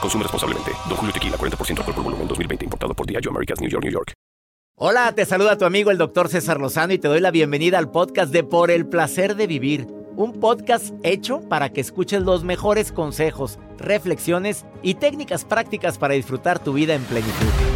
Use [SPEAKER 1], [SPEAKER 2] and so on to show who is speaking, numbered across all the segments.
[SPEAKER 1] Consume responsablemente. Don Julio Tequila, 40% alcohol por volumen, 2020. Importado por Diageo Americas, New York, New York.
[SPEAKER 2] Hola, te saluda tu amigo el doctor César Lozano y te doy la bienvenida al podcast de Por el Placer de Vivir. Un podcast hecho para que escuches los mejores consejos, reflexiones y técnicas prácticas para disfrutar tu vida en plenitud.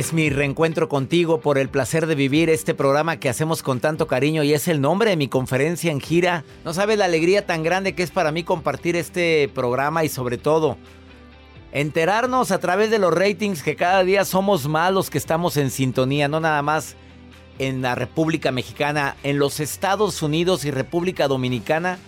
[SPEAKER 2] Es mi reencuentro contigo por el placer de vivir este programa que hacemos con tanto cariño y es el nombre de mi conferencia en gira. No sabes la alegría tan grande que es para mí compartir este programa y sobre todo enterarnos a través de los ratings que cada día somos más los que estamos en sintonía, no nada más en la República Mexicana, en los Estados Unidos y República Dominicana,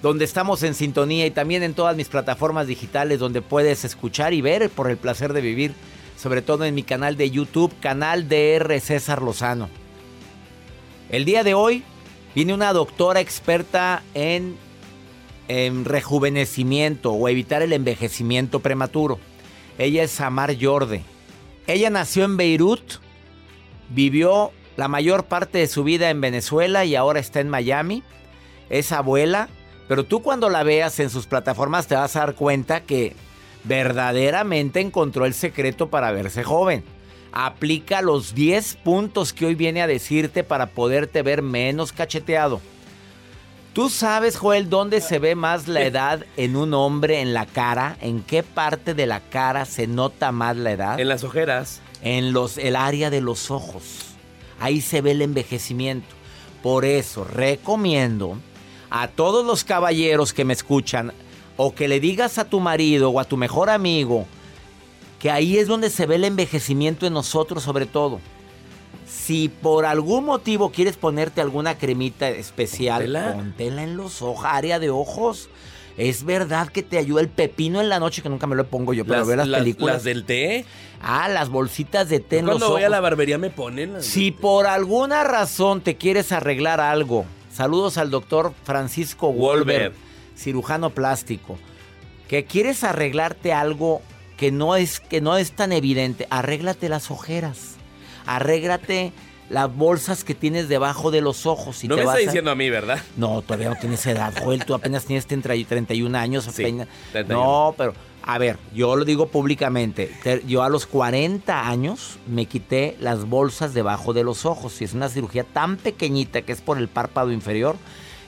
[SPEAKER 2] donde estamos en sintonía y también en todas mis plataformas digitales donde puedes escuchar y ver por el placer de vivir sobre todo en mi canal de YouTube, canal DR César Lozano. El día de hoy viene una doctora experta en, en rejuvenecimiento o evitar el envejecimiento prematuro. Ella es Samar Yorde. Ella nació en Beirut, vivió la mayor parte de su vida en Venezuela y ahora está en Miami. Es abuela, pero tú cuando la veas en sus plataformas te vas a dar cuenta que verdaderamente encontró el secreto para verse joven. Aplica los 10 puntos que hoy viene a decirte para poderte ver menos cacheteado. ¿Tú sabes, Joel, dónde se ve más la edad en un hombre en la cara? ¿En qué parte de la cara se nota más la edad?
[SPEAKER 3] En las ojeras.
[SPEAKER 2] En los, el área de los ojos. Ahí se ve el envejecimiento. Por eso recomiendo a todos los caballeros que me escuchan, o que le digas a tu marido o a tu mejor amigo que ahí es donde se ve el envejecimiento en nosotros sobre todo. Si por algún motivo quieres ponerte alguna cremita especial, póntela, en los ojos, área de ojos. Es verdad que te ayuda el pepino en la noche, que nunca me lo pongo yo, pero ver las, películas.
[SPEAKER 3] ¿Las del té?
[SPEAKER 2] Ah, las bolsitas de té en los ojos.
[SPEAKER 3] Cuando voy a la barbería me ponen
[SPEAKER 2] Si por alguna razón te quieres arreglar algo, saludos al doctor Francisco Wolver cirujano plástico, que quieres arreglarte algo que no es, que no es tan evidente, arréglate las ojeras, arréglate las bolsas que tienes debajo de los ojos.
[SPEAKER 3] Y no me está diciendo a... mí, ¿verdad?
[SPEAKER 2] No, todavía no tienes edad, Joel, tú apenas tienes 31 años. No, pero a ver, yo lo digo públicamente. Yo a los 40 años me quité las bolsas debajo de los ojos. Y es una cirugía tan pequeñita que es por el párpado inferior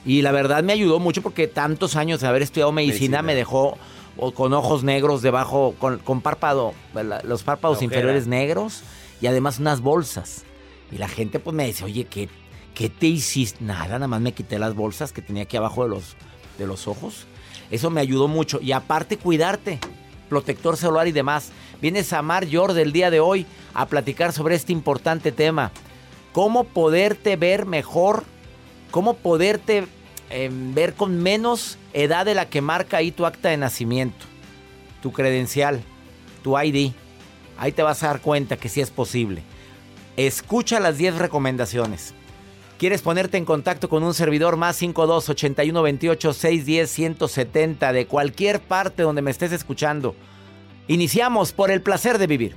[SPEAKER 2] y la verdad me ayudó mucho porque tantos años de haber estudiado medicina, me dejó con ojos negros debajo, con, con párpado, los párpados inferiores negros y además unas bolsas. Y la gente pues me dice, oye, ¿qué, ¿qué te hiciste? Nada, nada más me quité las bolsas que tenía aquí abajo de los, de los ojos. Eso me ayudó mucho. Y aparte cuidarte, protector celular y demás. Viene Samar Yor del día de hoy a platicar sobre este importante tema. Cómo poderte ver mejor cómo poderte ver con menos edad de la que marca ahí tu acta de nacimiento, tu credencial, tu ID. Ahí te vas a dar cuenta que sí es posible. Escucha las 10 recomendaciones. ¿Quieres ponerte en contacto con un servidor más 52 81 28 610 170 de cualquier parte donde me estés escuchando? Iniciamos por el placer de vivir.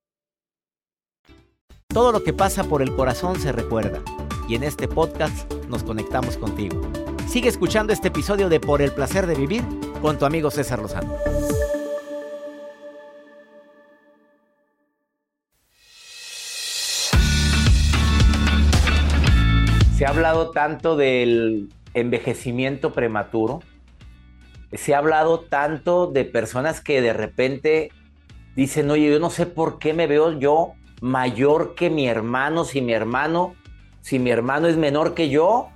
[SPEAKER 2] Todo lo que pasa por el corazón se recuerda. Y en este podcast nos conectamos contigo. Sigue escuchando este episodio de Por el placer de vivir con tu amigo César Lozano. Se ha hablado tanto del envejecimiento prematuro. Se ha hablado tanto de personas que de repente dicen, oye, yo no sé por qué me veo yo mayor que mi hermano, si mi hermano, si mi hermano es menor que yo.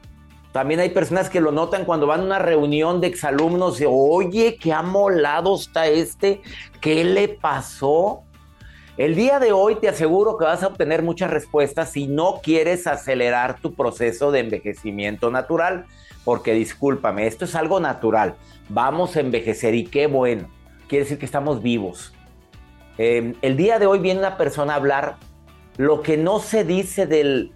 [SPEAKER 2] También hay personas que lo notan cuando van a una reunión de exalumnos y, oye, qué amolado está este, ¿qué le pasó? El día de hoy te aseguro que vas a obtener muchas respuestas si no quieres acelerar tu proceso de envejecimiento natural, porque discúlpame, esto es algo natural. Vamos a envejecer y qué bueno. Quiere decir que estamos vivos. Eh, el día de hoy viene una persona a hablar lo que no se dice del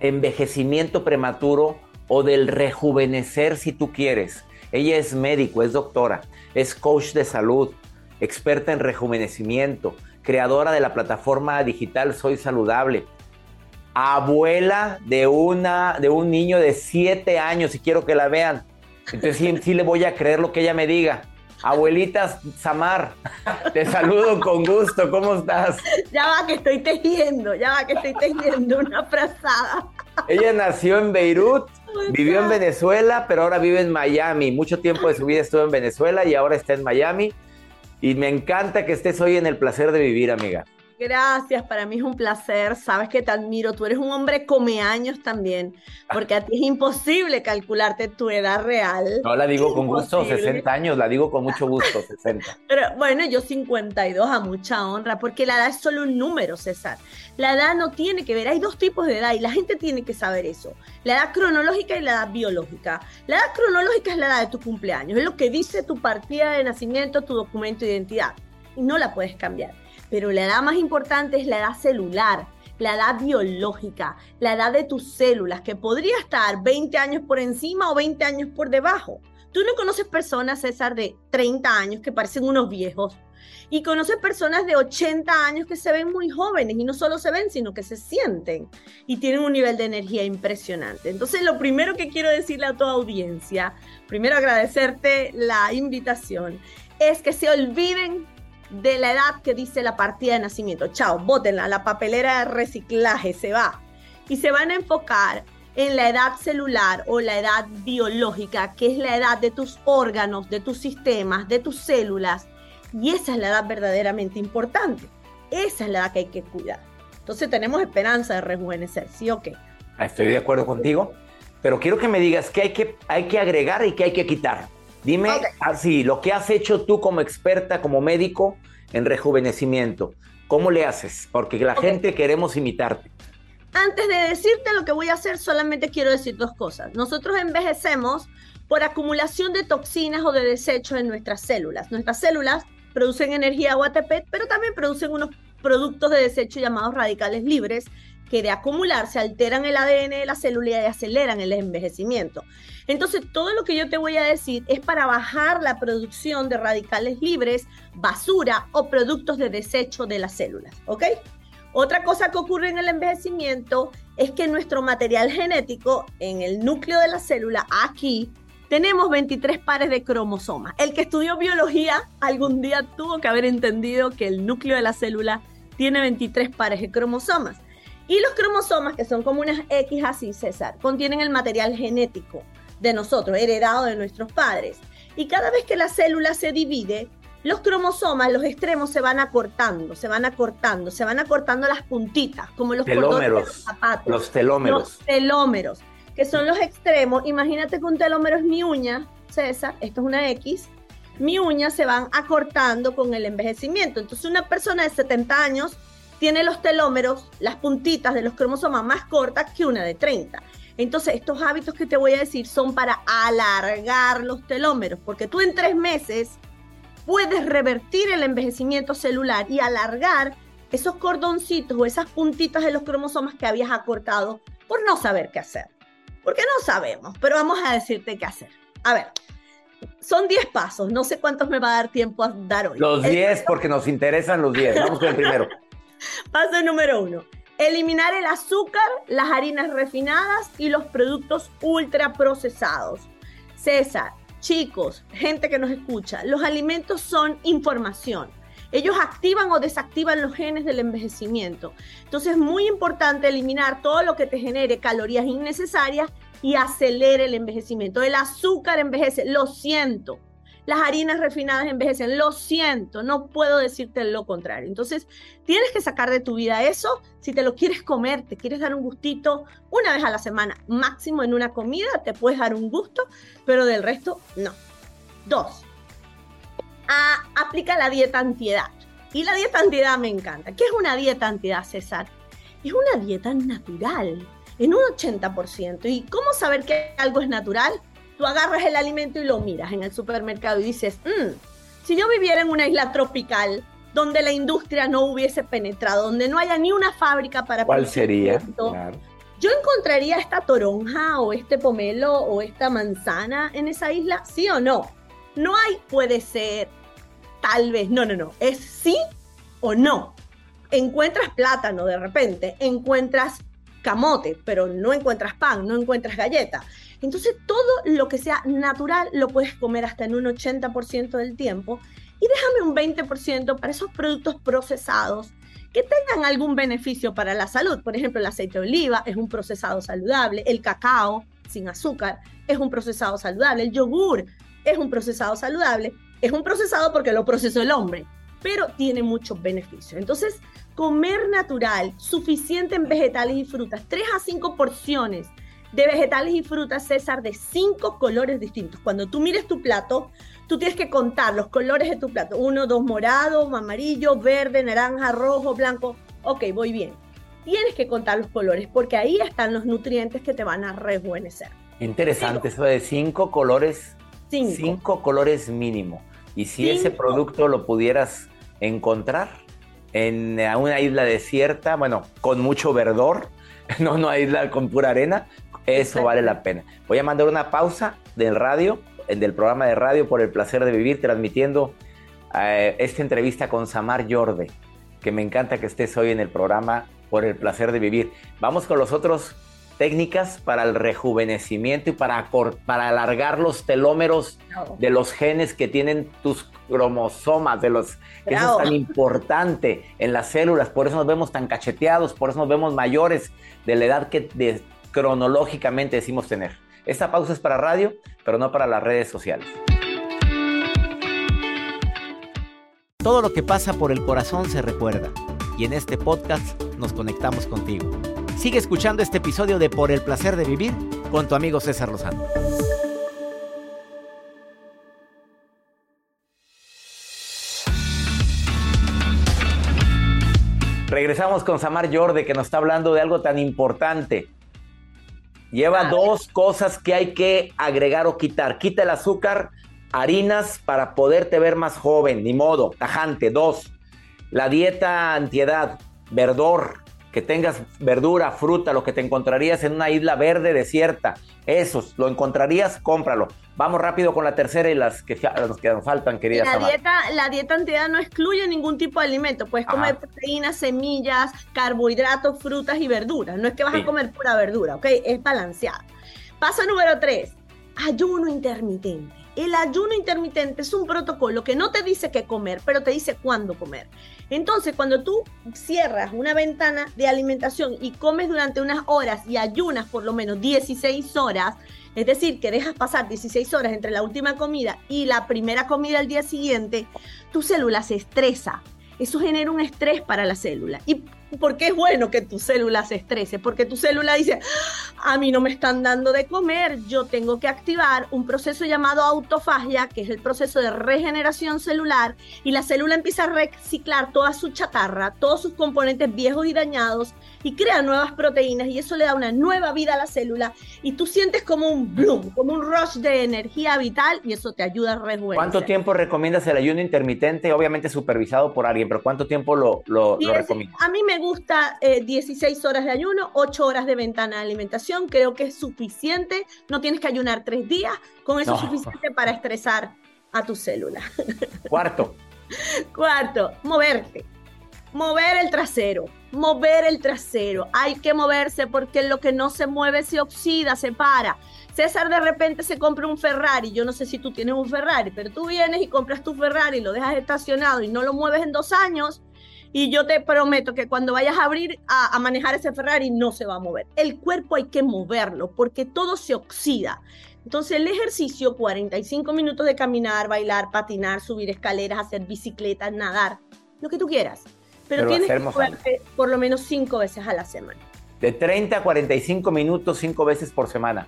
[SPEAKER 2] envejecimiento prematuro o del rejuvenecer si tú quieres. Ella es médico, es doctora, es coach de salud, experta en rejuvenecimiento, creadora de la plataforma digital Soy Saludable, abuela de, una, de un niño de 7 años y quiero que la vean. Entonces sí, sí le voy a creer lo que ella me diga. Abuelita Samar, te saludo con gusto, ¿cómo estás?
[SPEAKER 4] Ya va que estoy tejiendo, ya va que estoy tejiendo una frazada.
[SPEAKER 2] Ella nació en Beirut, vivió en Venezuela, pero ahora vive en Miami. Mucho tiempo de su vida estuvo en Venezuela y ahora está en Miami. Y me encanta que estés hoy en el placer de vivir, amiga.
[SPEAKER 4] Gracias, para mí es un placer. Sabes que te admiro. Tú eres un hombre come años también, porque a ti es imposible calcularte tu edad real.
[SPEAKER 2] No la digo con gusto, 60 años, la digo con mucho gusto, 60.
[SPEAKER 4] Pero bueno, yo 52 a mucha honra, porque la edad es solo un número, César. La edad no tiene que ver, hay dos tipos de edad y la gente tiene que saber eso. La edad cronológica y la edad biológica. La edad cronológica es la edad de tu cumpleaños, es lo que dice tu partida de nacimiento, tu documento de identidad, y no la puedes cambiar pero la edad más importante es la edad celular, la edad biológica, la edad de tus células, que podría estar 20 años por encima o 20 años por debajo. Tú no conoces personas, César, de 30 años que parecen unos viejos. Y conoces personas de 80 años que se ven muy jóvenes y no solo se ven, sino que se sienten y tienen un nivel de energía impresionante. Entonces, lo primero que quiero decirle a toda audiencia, primero agradecerte la invitación, es que se olviden de la edad que dice la partida de nacimiento. Chao, bótenla, la papelera de reciclaje se va. Y se van a enfocar en la edad celular o la edad biológica, que es la edad de tus órganos, de tus sistemas, de tus células. Y esa es la edad verdaderamente importante. Esa es la edad que hay que cuidar. Entonces tenemos esperanza de rejuvenecer, ¿sí o qué?
[SPEAKER 2] Estoy de acuerdo contigo, pero quiero que me digas qué hay que, hay que agregar y qué hay que quitar. Dime así, lo que has hecho tú como experta, como médico en rejuvenecimiento, ¿cómo le haces? Porque la gente queremos imitarte.
[SPEAKER 4] Antes de decirte lo que voy a hacer, solamente quiero decir dos cosas. Nosotros envejecemos por acumulación de toxinas o de desechos en nuestras células. Nuestras células producen energía o ATP, pero también producen unos productos de desecho llamados radicales libres que de acumularse alteran el ADN de la célula y aceleran el envejecimiento. Entonces, todo lo que yo te voy a decir es para bajar la producción de radicales libres, basura o productos de desecho de las células, ¿ok? Otra cosa que ocurre en el envejecimiento es que nuestro material genético en el núcleo de la célula, aquí, tenemos 23 pares de cromosomas. El que estudió biología algún día tuvo que haber entendido que el núcleo de la célula tiene 23 pares de cromosomas. Y los cromosomas, que son como unas X así, César, contienen el material genético de nosotros, heredado de nuestros padres. Y cada vez que la célula se divide, los cromosomas, los extremos se van acortando, se van acortando, se van acortando las puntitas, como los
[SPEAKER 2] telómeros,
[SPEAKER 4] los zapatos.
[SPEAKER 2] Los telómeros.
[SPEAKER 4] Los telómeros, que son los extremos. Imagínate que un telómero es mi uña, César, esto es una X. Mi uña se van acortando con el envejecimiento. Entonces una persona de 70 años tiene los telómeros, las puntitas de los cromosomas más cortas que una de 30. Entonces, estos hábitos que te voy a decir son para alargar los telómeros, porque tú en tres meses puedes revertir el envejecimiento celular y alargar esos cordoncitos o esas puntitas de los cromosomas que habías acortado por no saber qué hacer. Porque no sabemos, pero vamos a decirte qué hacer. A ver, son 10 pasos, no sé cuántos me va a dar tiempo a dar hoy.
[SPEAKER 2] Los 10 porque nos interesan los 10. Vamos con el primero.
[SPEAKER 4] Paso número uno. Eliminar el azúcar, las harinas refinadas y los productos ultraprocesados. César, chicos, gente que nos escucha, los alimentos son información. Ellos activan o desactivan los genes del envejecimiento. Entonces es muy importante eliminar todo lo que te genere calorías innecesarias y acelere el envejecimiento. El azúcar envejece, lo siento las harinas refinadas envejecen. Lo siento, no puedo decirte lo contrario. Entonces, tienes que sacar de tu vida eso. Si te lo quieres comer, te quieres dar un gustito una vez a la semana, máximo en una comida, te puedes dar un gusto, pero del resto, no. Dos, aplica la dieta antiedad. Y la dieta antiedad me encanta. ¿Qué es una dieta antiedad, César? Es una dieta natural, en un 80%. ¿Y cómo saber que algo es natural? Tú agarras el alimento y lo miras en el supermercado y dices, mm, si yo viviera en una isla tropical donde la industria no hubiese penetrado, donde no haya ni una fábrica para...
[SPEAKER 2] ¿Cuál sería?
[SPEAKER 4] Yo encontraría esta toronja o este pomelo o esta manzana en esa isla, sí o no. No hay puede ser, tal vez, no, no, no, es sí o no. Encuentras plátano de repente, encuentras camote, pero no encuentras pan, no encuentras galleta. Entonces todo lo que sea natural lo puedes comer hasta en un 80% del tiempo y déjame un 20% para esos productos procesados que tengan algún beneficio para la salud. Por ejemplo, el aceite de oliva es un procesado saludable, el cacao sin azúcar es un procesado saludable, el yogur es un procesado saludable, es un procesado porque lo procesó el hombre, pero tiene muchos beneficios. Entonces, comer natural, suficiente en vegetales y frutas, 3 a 5 porciones de vegetales y frutas, César, de cinco colores distintos. Cuando tú mires tu plato, tú tienes que contar los colores de tu plato. Uno, dos, morado, amarillo, verde, naranja, rojo, blanco. Ok, voy bien. Tienes que contar los colores porque ahí están los nutrientes que te van a rejuvenecer.
[SPEAKER 2] Interesante, eso de cinco colores. Cinco. cinco colores mínimo. Y si ese producto lo pudieras encontrar en una isla desierta, bueno, con mucho verdor, no una isla con pura arena, eso vale la pena. Voy a mandar una pausa del radio, del programa de radio por el placer de vivir, transmitiendo eh, esta entrevista con Samar Yorde, que me encanta que estés hoy en el programa por el placer de vivir. Vamos con los otros técnicas para el rejuvenecimiento y para, para alargar los telómeros de los genes que tienen tus cromosomas, de los eso es tan importante en las células, por eso nos vemos tan cacheteados, por eso nos vemos mayores de la edad que cronológicamente decimos tener. Esta pausa es para radio, pero no para las redes sociales. Todo lo que pasa por el corazón se recuerda y en este podcast nos conectamos contigo. Sigue escuchando este episodio de Por el placer de vivir con tu amigo César Lozano. Regresamos con Samar Yorde que nos está hablando de algo tan importante Lleva dos cosas que hay que agregar o quitar. Quita el azúcar, harinas para poderte ver más joven, ni modo, tajante. Dos, la dieta antiedad, verdor, que tengas verdura, fruta, lo que te encontrarías en una isla verde desierta. Esos, lo encontrarías, cómpralo. Vamos rápido con la tercera y las que, los que nos faltan, querida.
[SPEAKER 4] La dieta, la dieta antiedad no excluye ningún tipo de alimento. Puedes comer proteínas, semillas, carbohidratos, frutas y verduras. No es que vas a comer pura verdura, ¿ok? Es balanceada. Paso número tres, ayuno intermitente. El ayuno intermitente es un protocolo que no te dice qué comer, pero te dice cuándo comer. Entonces, cuando tú cierras una ventana de alimentación y comes durante unas horas y ayunas por lo menos 16 horas, es decir, que dejas pasar 16 horas entre la última comida y la primera comida al día siguiente, tu célula se estresa. Eso genera un estrés para la célula. Y ¿Por qué es bueno que tu célula se estrese? Porque tu célula dice, a mí no me están dando de comer, yo tengo que activar un proceso llamado autofagia, que es el proceso de regeneración celular, y la célula empieza a reciclar toda su chatarra, todos sus componentes viejos y dañados, y crea nuevas proteínas, y eso le da una nueva vida a la célula, y tú sientes como un bloom, como un rush de energía vital, y eso te ayuda a rejuvenecer.
[SPEAKER 2] ¿Cuánto tiempo recomiendas el ayuno intermitente? Obviamente supervisado por alguien, pero ¿cuánto tiempo lo, lo, lo recomiendas?
[SPEAKER 4] A mí me gusta 16 eh, horas de ayuno, 8 horas de ventana de alimentación. Creo que es suficiente. No tienes que ayunar 3 días. Con eso es suficiente para estresar a tu célula.
[SPEAKER 2] Cuarto.
[SPEAKER 4] Cuarto, moverte. Mover el trasero. Mover el trasero. Hay que moverse porque lo que no se mueve se oxida, se para. César de repente se compra un Ferrari. Yo no sé si tú tienes un Ferrari, pero tú vienes y compras tu Ferrari, lo dejas estacionado y no lo mueves en dos años y yo te prometo que cuando vayas a abrir a, manejar ese Ferrari no se va a mover. El cuerpo hay que moverlo porque todo se oxida. Entonces el ejercicio, 45 minutos de caminar, bailar, patinar, subir escaleras, hacer bicicleta, nadar, lo que tú quieras. Pero, tienes que moverte por lo menos cinco veces a la semana.
[SPEAKER 2] De 30 a 45 minutos, cinco veces por semana.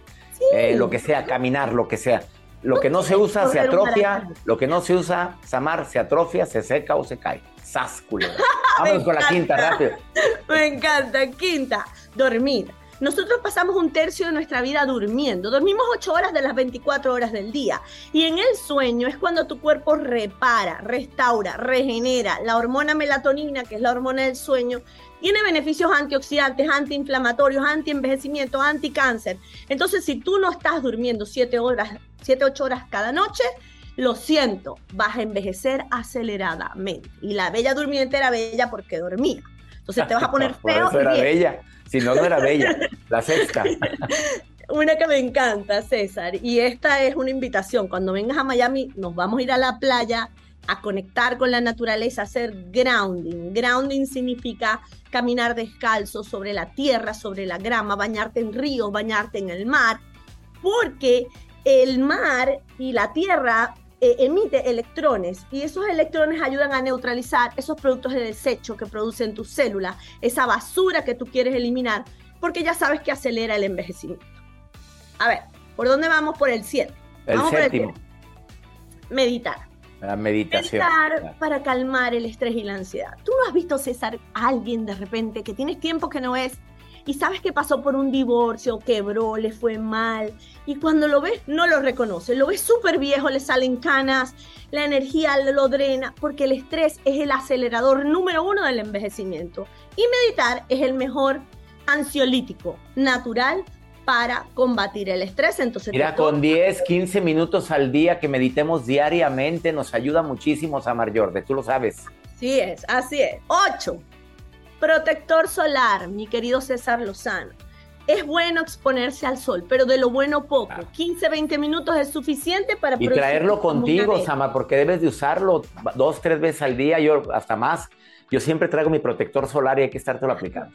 [SPEAKER 2] Eh, lo que sea, caminar, lo que sea. Lo que no se usa se atrofia, lo que no se usa, Samar, se atrofia, se seca o se cae. Sásculo. Vamos con la quinta, rápido.
[SPEAKER 4] Me encanta. Quinta, dormir. Nosotros pasamos un tercio de nuestra vida durmiendo. Dormimos 8 horas de las 24 horas del día. Y en el sueño es cuando tu cuerpo repara, restaura, regenera. La hormona melatonina, que es la hormona del sueño, tiene beneficios antioxidantes, antiinflamatorios, antienvejecimiento, anticáncer. Entonces, si tú no estás durmiendo 7 horas, 7, 8 horas cada noche, lo siento, vas a envejecer aceleradamente. Y la bella durmiente era bella porque dormía. Entonces te vas a poner feo.
[SPEAKER 2] Por eso era bella. Si no, no era bella. La sexta.
[SPEAKER 4] Una que me encanta, César. Y esta es una invitación. Cuando vengas a Miami, nos vamos a ir a la playa a conectar con la naturaleza, hacer grounding. Grounding significa caminar descalzo sobre la tierra, sobre la grama, bañarte en ríos, bañarte en el mar, porque el mar y la tierra eh, emite electrones y esos electrones ayudan a neutralizar esos productos de desecho que producen tus células, esa basura que tú quieres eliminar, porque ya sabes que acelera el envejecimiento. A ver, ¿por dónde vamos? Por el 7.
[SPEAKER 2] El séptimo.
[SPEAKER 4] Meditar.
[SPEAKER 2] La meditación.
[SPEAKER 4] Meditar para calmar el estrés y la ansiedad. ¿Tú no has visto, César, a alguien de repente que tienes tiempo que no es y sabes que pasó por un divorcio, quebró, le fue mal, y cuando lo ves no lo reconoce, lo ves súper viejo, le salen canas, la energía lo drena, porque el estrés es el acelerador número uno del envejecimiento. Y meditar es el mejor ansiolítico natural para combatir el estrés. Entonces,
[SPEAKER 2] Mira, con 10, 15 minutos al día que meditemos diariamente nos ayuda muchísimo, Samar Jordi, tú lo sabes.
[SPEAKER 4] Sí es, así es. 8. Protector solar, mi querido César Lozano. Es bueno exponerse al sol, pero de lo bueno poco. 15, 20 minutos es suficiente para...
[SPEAKER 2] Y traerlo contigo, Sama, porque debes de usarlo dos, tres veces al día, yo hasta más. Yo siempre traigo mi protector solar y hay que estártelo aplicando.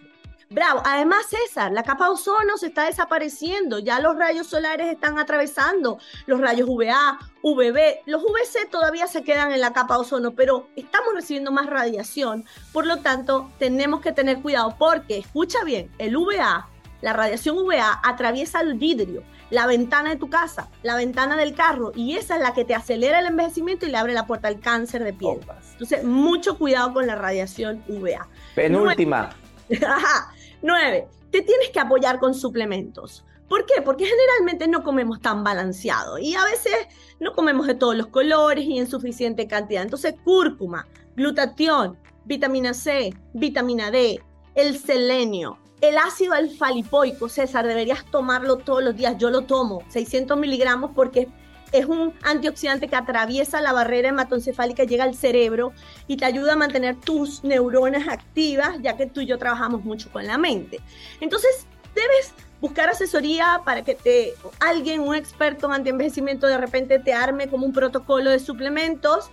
[SPEAKER 4] Bravo. Además, César, la capa de ozono se está desapareciendo. Ya los rayos solares están atravesando los rayos UVA, UVB. Los VC todavía se quedan en la capa de ozono, pero estamos recibiendo más radiación. Por lo tanto, tenemos que tener cuidado porque, escucha bien, el UVA, la radiación UVA atraviesa el vidrio, la ventana de tu casa, la ventana del carro, y esa es la que te acelera el envejecimiento y le abre la puerta al cáncer de piel. Entonces, mucho cuidado con la radiación UVA.
[SPEAKER 2] Penúltima.
[SPEAKER 4] Ajá. Nueve, te tienes que apoyar con suplementos. ¿Por qué? Porque generalmente no comemos tan balanceado y a veces no comemos de todos los colores y en suficiente cantidad. Entonces, cúrcuma, glutatión, vitamina C, vitamina D, el selenio, el ácido alfa-lipoico, César, deberías tomarlo todos los días. Yo lo tomo, 600 miligramos, porque es un antioxidante que atraviesa la barrera hematoencefálica, llega al cerebro y te ayuda a mantener tus neuronas activas, ya que tú y yo trabajamos mucho con la mente. Entonces, debes buscar asesoría para que te alguien, un experto en antienvejecimiento, de repente te arme como un protocolo de suplementos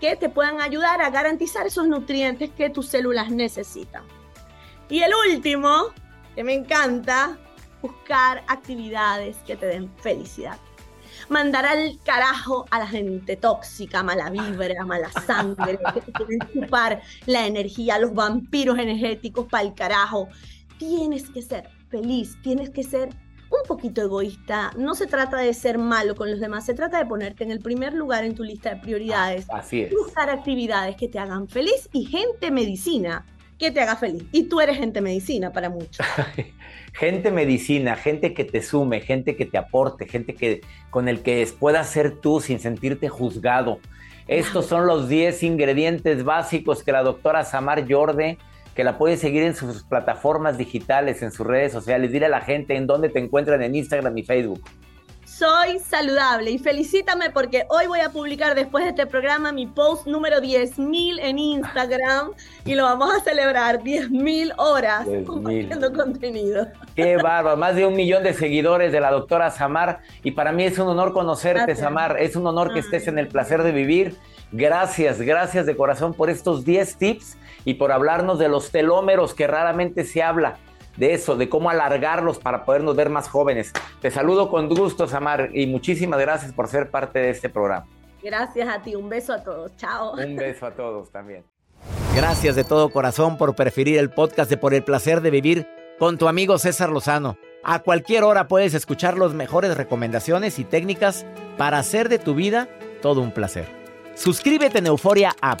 [SPEAKER 4] que te puedan ayudar a garantizar esos nutrientes que tus células necesitan. Y el último, que me encanta, buscar actividades que te den felicidad. Mandar al carajo a la gente tóxica, mala vibra, mala sangre, que te quieren chupar la energía, los vampiros energéticos para el carajo. Tienes que ser feliz, tienes que ser un poquito egoísta. No se trata de ser malo con los demás, se trata de ponerte en el primer lugar en tu lista de prioridades.
[SPEAKER 2] Así es.
[SPEAKER 4] Buscar actividades que te hagan feliz y gente medicina que te haga feliz. Y tú eres gente medicina para muchos.
[SPEAKER 2] gente medicina, gente que te sume, gente que te aporte, gente que con el que puedas ser tú sin sentirte juzgado. Estos son los 10 ingredientes básicos que la doctora Samar Jorde, que la puedes seguir en sus plataformas digitales, en sus redes sociales. Dile a la gente en dónde te encuentran en Instagram y Facebook
[SPEAKER 4] soy saludable y felicítame porque hoy voy a publicar después de este programa mi post número 10.000 en Instagram y lo vamos a celebrar 10.000 horas compartiendo contenido.
[SPEAKER 2] Qué bárbaro, más de un millón de seguidores de la doctora Samar y para mí es un honor conocerte Samar, es un honor que estés en el placer de vivir. Gracias, gracias de corazón por estos 10 tips y por hablarnos de los telómeros que raramente se habla de eso, de cómo alargarlos para podernos ver más jóvenes. Te saludo con gusto, Samar, y muchísimas gracias por ser parte de este programa.
[SPEAKER 4] Gracias a ti, un beso a todos, chao.
[SPEAKER 2] Un beso a todos también. Gracias de todo corazón por preferir el podcast de Por el Placer de Vivir con tu amigo César Lozano. A cualquier hora puedes escuchar las mejores recomendaciones y técnicas para hacer de tu vida todo un placer. Suscríbete en Euforia App